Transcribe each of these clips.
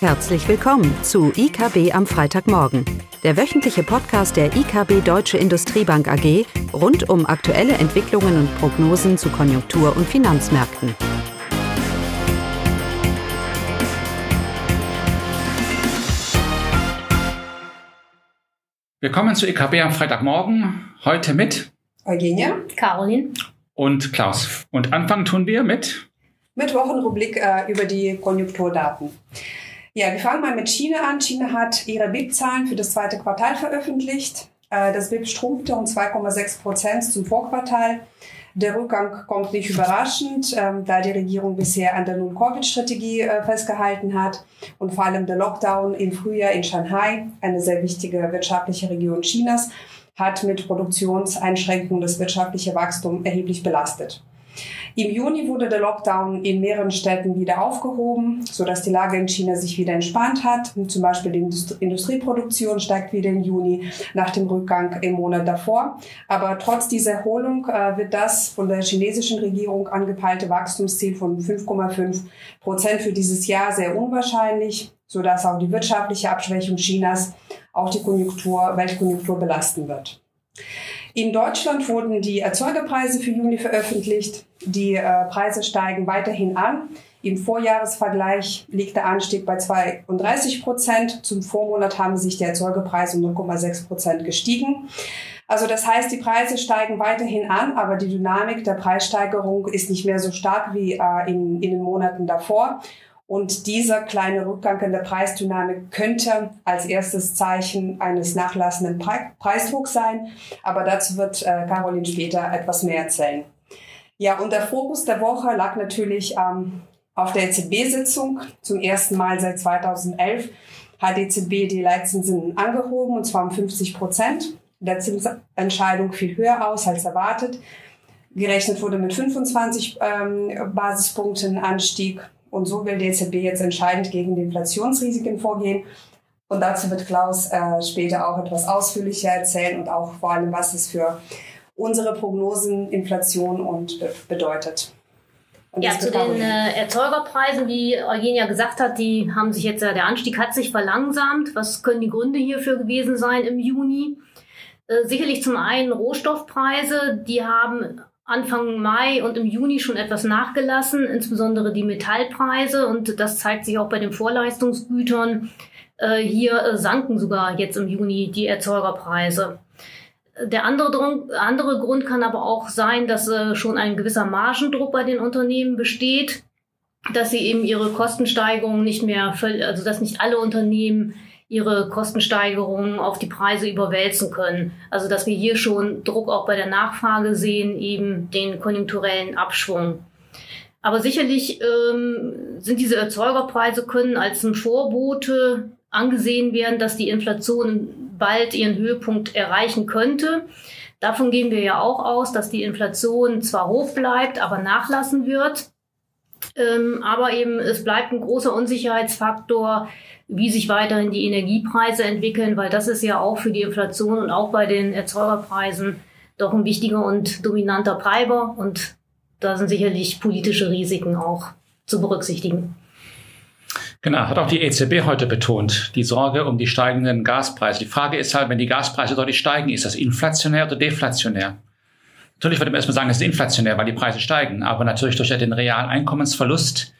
Herzlich willkommen zu IKB am Freitagmorgen, der wöchentliche Podcast der IKB Deutsche Industriebank AG rund um aktuelle Entwicklungen und Prognosen zu Konjunktur- und Finanzmärkten. Willkommen zu IKB am Freitagmorgen. Heute mit Eugenia, Caroline und Klaus. Und anfangen tun wir mit mit Wochenrubrik äh, über die Konjunkturdaten. Ja, wir fangen mal mit China an. China hat ihre BIP-Zahlen für das zweite Quartal veröffentlicht. Äh, das BIP schrumpfte um 2,6 Prozent zum Vorquartal. Der Rückgang kommt nicht überraschend, ähm, da die Regierung bisher an der Null-Covid-Strategie äh, festgehalten hat und vor allem der Lockdown im Frühjahr in Shanghai, eine sehr wichtige wirtschaftliche Region Chinas, hat mit Produktionseinschränkungen das wirtschaftliche Wachstum erheblich belastet. Im Juni wurde der Lockdown in mehreren Städten wieder aufgehoben, sodass die Lage in China sich wieder entspannt hat. Zum Beispiel die Industrieproduktion steigt wieder im Juni nach dem Rückgang im Monat davor. Aber trotz dieser Erholung äh, wird das von der chinesischen Regierung angepeilte Wachstumsziel von 5,5 Prozent für dieses Jahr sehr unwahrscheinlich, sodass auch die wirtschaftliche Abschwächung Chinas auch die Konjunktur, Weltkonjunktur belasten wird. In Deutschland wurden die Erzeugerpreise für Juni veröffentlicht. Die äh, Preise steigen weiterhin an. Im Vorjahresvergleich liegt der Anstieg bei 32 Prozent. Zum Vormonat haben sich die Erzeugerpreise um 0,6 Prozent gestiegen. Also das heißt, die Preise steigen weiterhin an, aber die Dynamik der Preissteigerung ist nicht mehr so stark wie äh, in, in den Monaten davor. Und dieser kleine Rückgang in der Preisdynamik könnte als erstes Zeichen eines nachlassenden Pre Preisdrucks sein. Aber dazu wird äh, Caroline später etwas mehr erzählen. Ja, und der Fokus der Woche lag natürlich ähm, auf der EZB-Sitzung. Zum ersten Mal seit 2011 hat die EZB die Leitzinsen angehoben, und zwar um 50 Prozent. Der Zinsentscheidung fiel höher aus als erwartet. Gerechnet wurde mit 25 ähm, Basispunkten Anstieg und so will die EZB jetzt entscheidend gegen die Inflationsrisiken vorgehen. Und dazu wird Klaus äh, später auch etwas ausführlicher erzählen und auch vor allem, was es für unsere Prognosen, Inflation und be bedeutet. Und ja, zu den äh, Erzeugerpreisen, wie Eugenia gesagt hat, die haben sich jetzt, äh, der Anstieg hat sich verlangsamt. Was können die Gründe hierfür gewesen sein im Juni? Äh, sicherlich zum einen Rohstoffpreise, die haben Anfang Mai und im Juni schon etwas nachgelassen, insbesondere die Metallpreise. Und das zeigt sich auch bei den Vorleistungsgütern. Äh, hier äh, sanken sogar jetzt im Juni die Erzeugerpreise. Der andere, andere Grund kann aber auch sein, dass äh, schon ein gewisser Margendruck bei den Unternehmen besteht, dass sie eben ihre Kostensteigerungen nicht mehr, also dass nicht alle Unternehmen ihre Kostensteigerungen auf die Preise überwälzen können. Also dass wir hier schon Druck auch bei der Nachfrage sehen, eben den konjunkturellen Abschwung. Aber sicherlich ähm, sind diese Erzeugerpreise können als ein Vorbote angesehen werden, dass die Inflation bald ihren Höhepunkt erreichen könnte. Davon gehen wir ja auch aus, dass die Inflation zwar hoch bleibt, aber nachlassen wird. Ähm, aber eben es bleibt ein großer Unsicherheitsfaktor, wie sich weiterhin die Energiepreise entwickeln, weil das ist ja auch für die Inflation und auch bei den Erzeugerpreisen doch ein wichtiger und dominanter Treiber. Und da sind sicherlich politische Risiken auch zu berücksichtigen. Genau, hat auch die EZB heute betont, die Sorge um die steigenden Gaspreise. Die Frage ist halt, wenn die Gaspreise deutlich steigen, ist das inflationär oder deflationär? Natürlich würde man erstmal sagen, es ist inflationär, weil die Preise steigen, aber natürlich durch den realen Einkommensverlust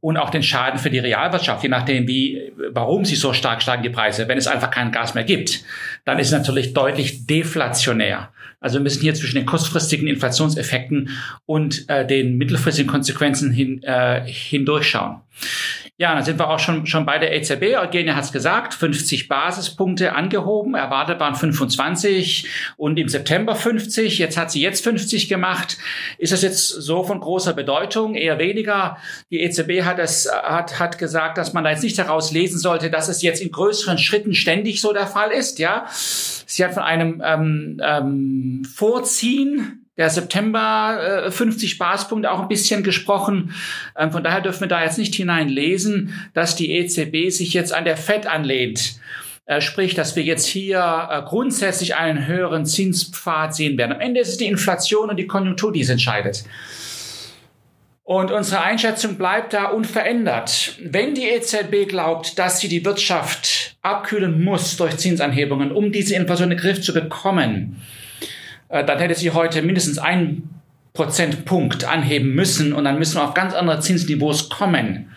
und auch den Schaden für die Realwirtschaft, je nachdem, wie, warum sie so stark steigen, die Preise. Wenn es einfach kein Gas mehr gibt, dann ist es natürlich deutlich deflationär. Also wir müssen hier zwischen den kurzfristigen Inflationseffekten und äh, den mittelfristigen Konsequenzen hin, äh, hindurchschauen. Ja, dann sind wir auch schon, schon bei der EZB. Eugenia hat es gesagt, 50 Basispunkte angehoben, erwartet waren 25 und im September 50. Jetzt hat sie jetzt 50 gemacht. Ist das jetzt so von großer Bedeutung? Eher weniger. Die EZB hat es, hat, hat gesagt, dass man da jetzt nicht daraus lesen sollte, dass es jetzt in größeren Schritten ständig so der Fall ist, ja. Sie hat von einem ähm, ähm, Vorziehen der September äh, 50 Basispunkte auch ein bisschen gesprochen. Ähm, von daher dürfen wir da jetzt nicht hineinlesen, dass die EZB sich jetzt an der FED anlehnt. Äh, sprich, dass wir jetzt hier äh, grundsätzlich einen höheren Zinspfad sehen werden. Am Ende ist es die Inflation und die Konjunktur, die es entscheidet. Und unsere Einschätzung bleibt da unverändert. Wenn die EZB glaubt, dass sie die Wirtschaft abkühlen muss durch Zinsanhebungen, um diese Inflation in den Griff zu bekommen, dann hätte sie heute mindestens einen Prozentpunkt anheben müssen und dann müssen wir auf ganz andere Zinsniveaus kommen.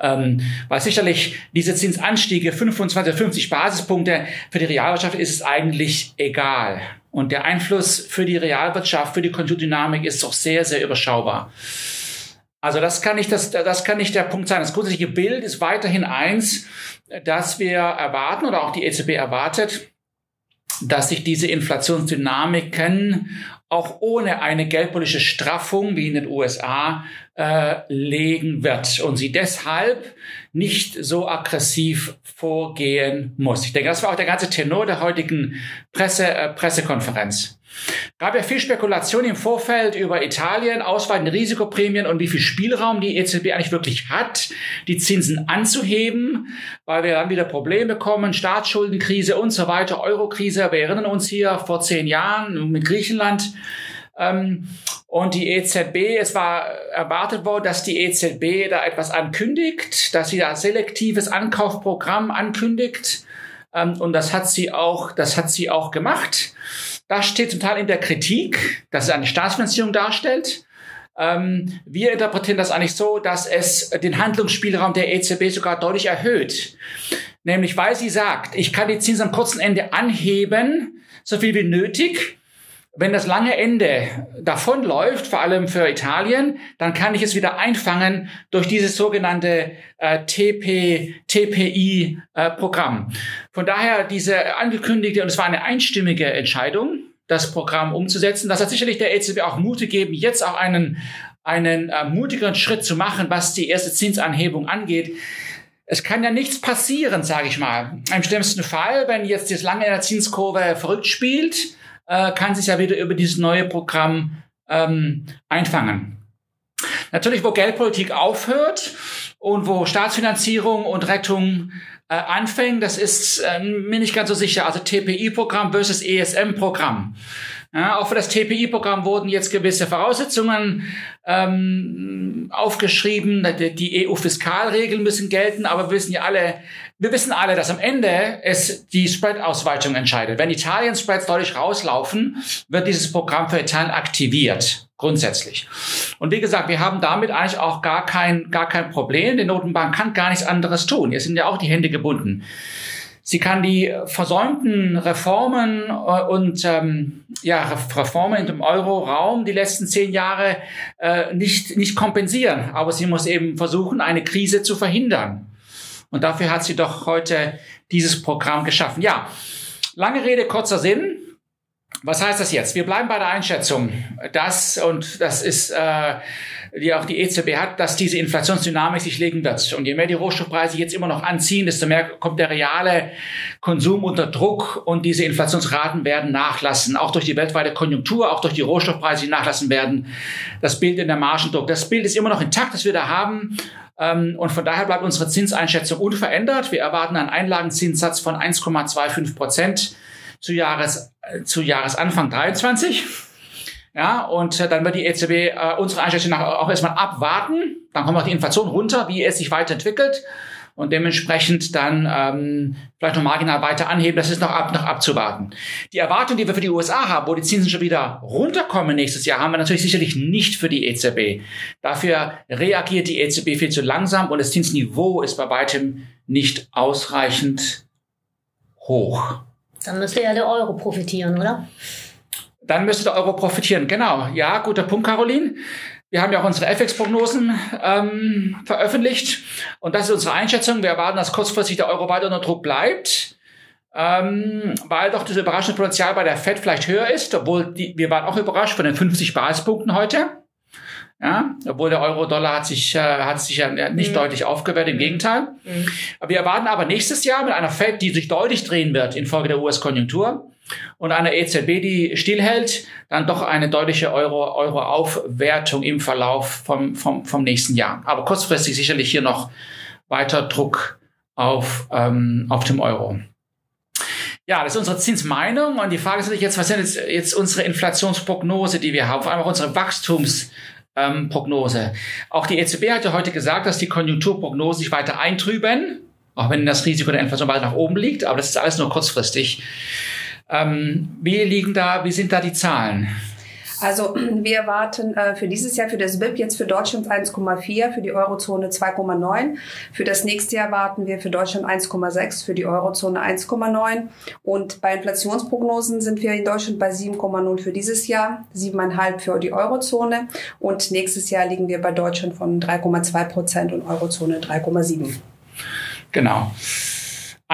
Ähm, weil sicherlich diese Zinsanstiege 25, 50 Basispunkte für die Realwirtschaft ist es eigentlich egal. Und der Einfluss für die Realwirtschaft, für die Konjunkturdynamik ist doch sehr, sehr überschaubar. Also das kann nicht, das, das kann nicht der Punkt sein. Das grundsätzliche Bild ist weiterhin eins, dass wir erwarten oder auch die EZB erwartet, dass sich diese Inflationsdynamiken auch ohne eine geldpolitische Straffung wie in den USA äh, legen wird und sie deshalb nicht so aggressiv vorgehen muss. Ich denke, das war auch der ganze Tenor der heutigen Presse, äh, Pressekonferenz. Gab ja viel Spekulation im Vorfeld über Italien, ausweitende Risikoprämien und wie viel Spielraum die EZB eigentlich wirklich hat, die Zinsen anzuheben, weil wir dann wieder Probleme bekommen, Staatsschuldenkrise und so weiter, Eurokrise. Wir erinnern uns hier vor zehn Jahren mit Griechenland. Ähm, und die EZB, es war erwartet worden, dass die EZB da etwas ankündigt, dass sie da selektives Ankaufprogramm ankündigt. Ähm, und das hat sie auch, das hat sie auch gemacht. Das steht zum Teil in der Kritik, dass es eine Staatsfinanzierung darstellt. Ähm, wir interpretieren das eigentlich so, dass es den Handlungsspielraum der EZB sogar deutlich erhöht. Nämlich weil sie sagt, ich kann die Zinsen am kurzen Ende anheben, so viel wie nötig. Wenn das lange Ende davonläuft, vor allem für Italien, dann kann ich es wieder einfangen durch dieses sogenannte äh, TP, TPI-Programm. Äh, Von daher diese angekündigte, und es war eine einstimmige Entscheidung, das Programm umzusetzen. Das hat sicherlich der EZB auch Mut gegeben, jetzt auch einen, einen äh, mutigeren Schritt zu machen, was die erste Zinsanhebung angeht. Es kann ja nichts passieren, sage ich mal. Im schlimmsten Fall, wenn jetzt das lange in der Zinskurve verrückt spielt, äh, kann sich ja wieder über dieses neue Programm ähm, einfangen. Natürlich, wo Geldpolitik aufhört und wo Staatsfinanzierung und Rettung äh, anfängt, das ist äh, mir nicht ganz so sicher. Also TPI-Programm versus ESM-Programm. Ja, auch für das TPI-Programm wurden jetzt gewisse Voraussetzungen ähm, aufgeschrieben. Die EU-Fiskalregeln müssen gelten, aber wir wissen ja alle, wir wissen alle, dass am Ende es die Spread-Ausweitung entscheidet. Wenn Italien Spreads deutlich rauslaufen, wird dieses Programm für Italien aktiviert. Grundsätzlich. Und wie gesagt, wir haben damit eigentlich auch gar kein, gar kein Problem. Die Notenbank kann gar nichts anderes tun. Hier sind ja auch die Hände gebunden. Sie kann die versäumten Reformen äh, und ähm, ja, Reformen dem Euro-Raum die letzten zehn Jahre äh, nicht, nicht kompensieren. Aber sie muss eben versuchen, eine Krise zu verhindern. Und dafür hat sie doch heute dieses Programm geschaffen. Ja, lange Rede, kurzer Sinn. Was heißt das jetzt? Wir bleiben bei der Einschätzung, dass, und das ist äh, die auch die EZB hat, dass diese Inflationsdynamik sich legen wird. Und je mehr die Rohstoffpreise jetzt immer noch anziehen, desto mehr kommt der reale Konsum unter Druck und diese Inflationsraten werden nachlassen. Auch durch die weltweite Konjunktur, auch durch die Rohstoffpreise, die nachlassen werden. Das Bild in der Margendruck. Das Bild ist immer noch intakt, das wir da haben. Ähm, und von daher bleibt unsere Zinseinschätzung unverändert. Wir erwarten einen Einlagenzinssatz von 1,25 Prozent zu, Jahres, äh, zu Jahresanfang 23. Ja, und äh, dann wird die EZB äh, unsere Einschätzung auch erstmal abwarten. Dann kommt auch die Inflation runter, wie es sich weiterentwickelt und dementsprechend dann ähm, vielleicht noch marginal weiter anheben. Das ist noch, ab, noch abzuwarten. Die Erwartung, die wir für die USA haben, wo die Zinsen schon wieder runterkommen nächstes Jahr, haben wir natürlich sicherlich nicht für die EZB. Dafür reagiert die EZB viel zu langsam und das Zinsniveau ist bei weitem nicht ausreichend hoch. Dann müsste ja der Euro profitieren, oder? Dann müsste der Euro profitieren, genau. Ja, guter Punkt, Caroline. Wir haben ja auch unsere FX-Prognosen ähm, veröffentlicht und das ist unsere Einschätzung. Wir erwarten, dass kurzfristig der Euro weiter unter Druck bleibt, ähm, weil doch das überraschende Potenzial bei der Fed vielleicht höher ist, obwohl die, wir waren auch überrascht von den 50 Basispunkten heute. Ja, obwohl der Euro-Dollar hat sich, äh, hat sich ja nicht mhm. deutlich aufgewertet, im Gegenteil. Mhm. Wir erwarten aber nächstes Jahr mit einer Fed, die sich deutlich drehen wird infolge der US-Konjunktur und einer EZB, die stillhält, dann doch eine deutliche Euro, Euro-Aufwertung im Verlauf vom, vom, vom nächsten Jahr. Aber kurzfristig sicherlich hier noch weiter Druck auf, ähm, auf dem Euro. Ja, das ist unsere Zinsmeinung. Und die Frage ist natürlich jetzt, was sind jetzt, jetzt unsere Inflationsprognose, die wir haben, vor allem auch unsere Wachstums- ähm, Prognose. Auch die EZB hat ja heute gesagt, dass die Konjunkturprognosen sich weiter eintrüben, auch wenn das Risiko der Inflation weiter nach oben liegt, aber das ist alles nur kurzfristig. Ähm, wie liegen da, wie sind da die Zahlen? Also wir erwarten äh, für dieses Jahr für das BIP jetzt für Deutschland 1,4, für die Eurozone 2,9. Für das nächste Jahr warten wir für Deutschland 1,6, für die Eurozone 1,9. Und bei Inflationsprognosen sind wir in Deutschland bei 7,0 für dieses Jahr, 7,5 für die Eurozone. Und nächstes Jahr liegen wir bei Deutschland von 3,2 Prozent und Eurozone 3,7. Genau.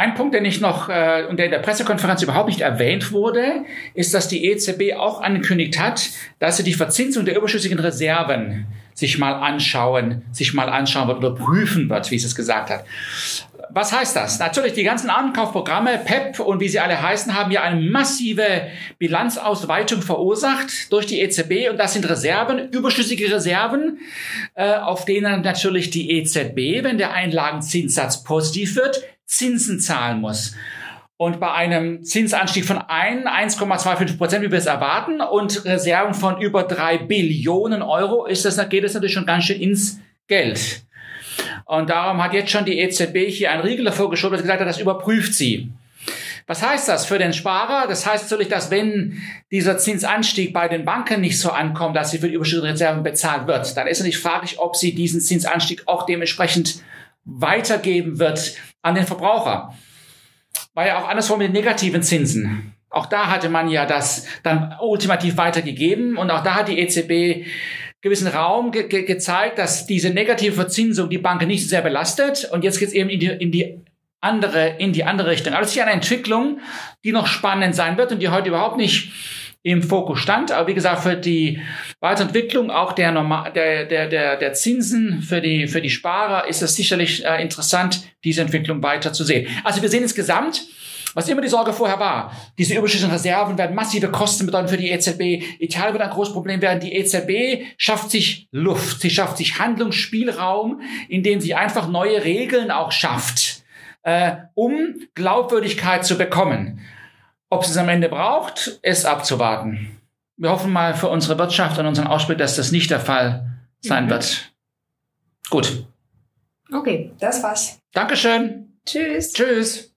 Ein Punkt, der nicht noch äh, und der in der Pressekonferenz überhaupt nicht erwähnt wurde, ist, dass die EZB auch angekündigt hat, dass sie die Verzinsung der überschüssigen Reserven sich mal anschauen, sich mal anschauen wird oder prüfen wird, wie es es gesagt hat. Was heißt das? Natürlich, die ganzen Ankaufprogramme, PEP und wie sie alle heißen, haben ja eine massive Bilanzausweitung verursacht durch die EZB und das sind Reserven, überschüssige Reserven, äh, auf denen natürlich die EZB, wenn der Einlagenzinssatz positiv wird, Zinsen zahlen muss. Und bei einem Zinsanstieg von 1, 1,25 Prozent, wie wir es erwarten, und Reserven von über drei Billionen Euro, ist das, geht es natürlich schon ganz schön ins Geld. Und darum hat jetzt schon die EZB hier einen Riegel davor geschoben, dass gesagt hat, das überprüft sie. Was heißt das für den Sparer? Das heißt natürlich, dass wenn dieser Zinsanstieg bei den Banken nicht so ankommt, dass sie für die überschüssigen Reserven bezahlt wird, dann ist natürlich fraglich, ob sie diesen Zinsanstieg auch dementsprechend weitergeben wird an den Verbraucher. War ja auch andersrum mit den negativen Zinsen. Auch da hatte man ja das dann ultimativ weitergegeben und auch da hat die EZB gewissen Raum ge ge gezeigt, dass diese negative Verzinsung die Banken nicht sehr belastet und jetzt geht es eben in die, in die andere in die andere Richtung. Aber es ist ja eine Entwicklung, die noch spannend sein wird und die heute überhaupt nicht im Fokus stand. Aber wie gesagt, für die Weiterentwicklung auch der, Normal der, der, der, der Zinsen für die, für die Sparer ist es sicherlich äh, interessant, diese Entwicklung weiter zu sehen. Also wir sehen insgesamt, was immer die Sorge vorher war, diese überschüssigen Reserven werden massive Kosten bedeuten für die EZB. Italien wird ein großes Problem werden. Die EZB schafft sich Luft, sie schafft sich Handlungsspielraum, indem sie einfach neue Regeln auch schafft, äh, um Glaubwürdigkeit zu bekommen. Ob es es am Ende braucht, ist abzuwarten. Wir hoffen mal für unsere Wirtschaft und unseren Ausblick, dass das nicht der Fall sein mhm. wird. Gut. Okay, das war's. Dankeschön. Tschüss. Tschüss.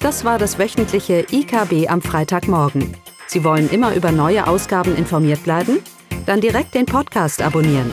Das war das wöchentliche IKB am Freitagmorgen. Sie wollen immer über neue Ausgaben informiert bleiben? Dann direkt den Podcast abonnieren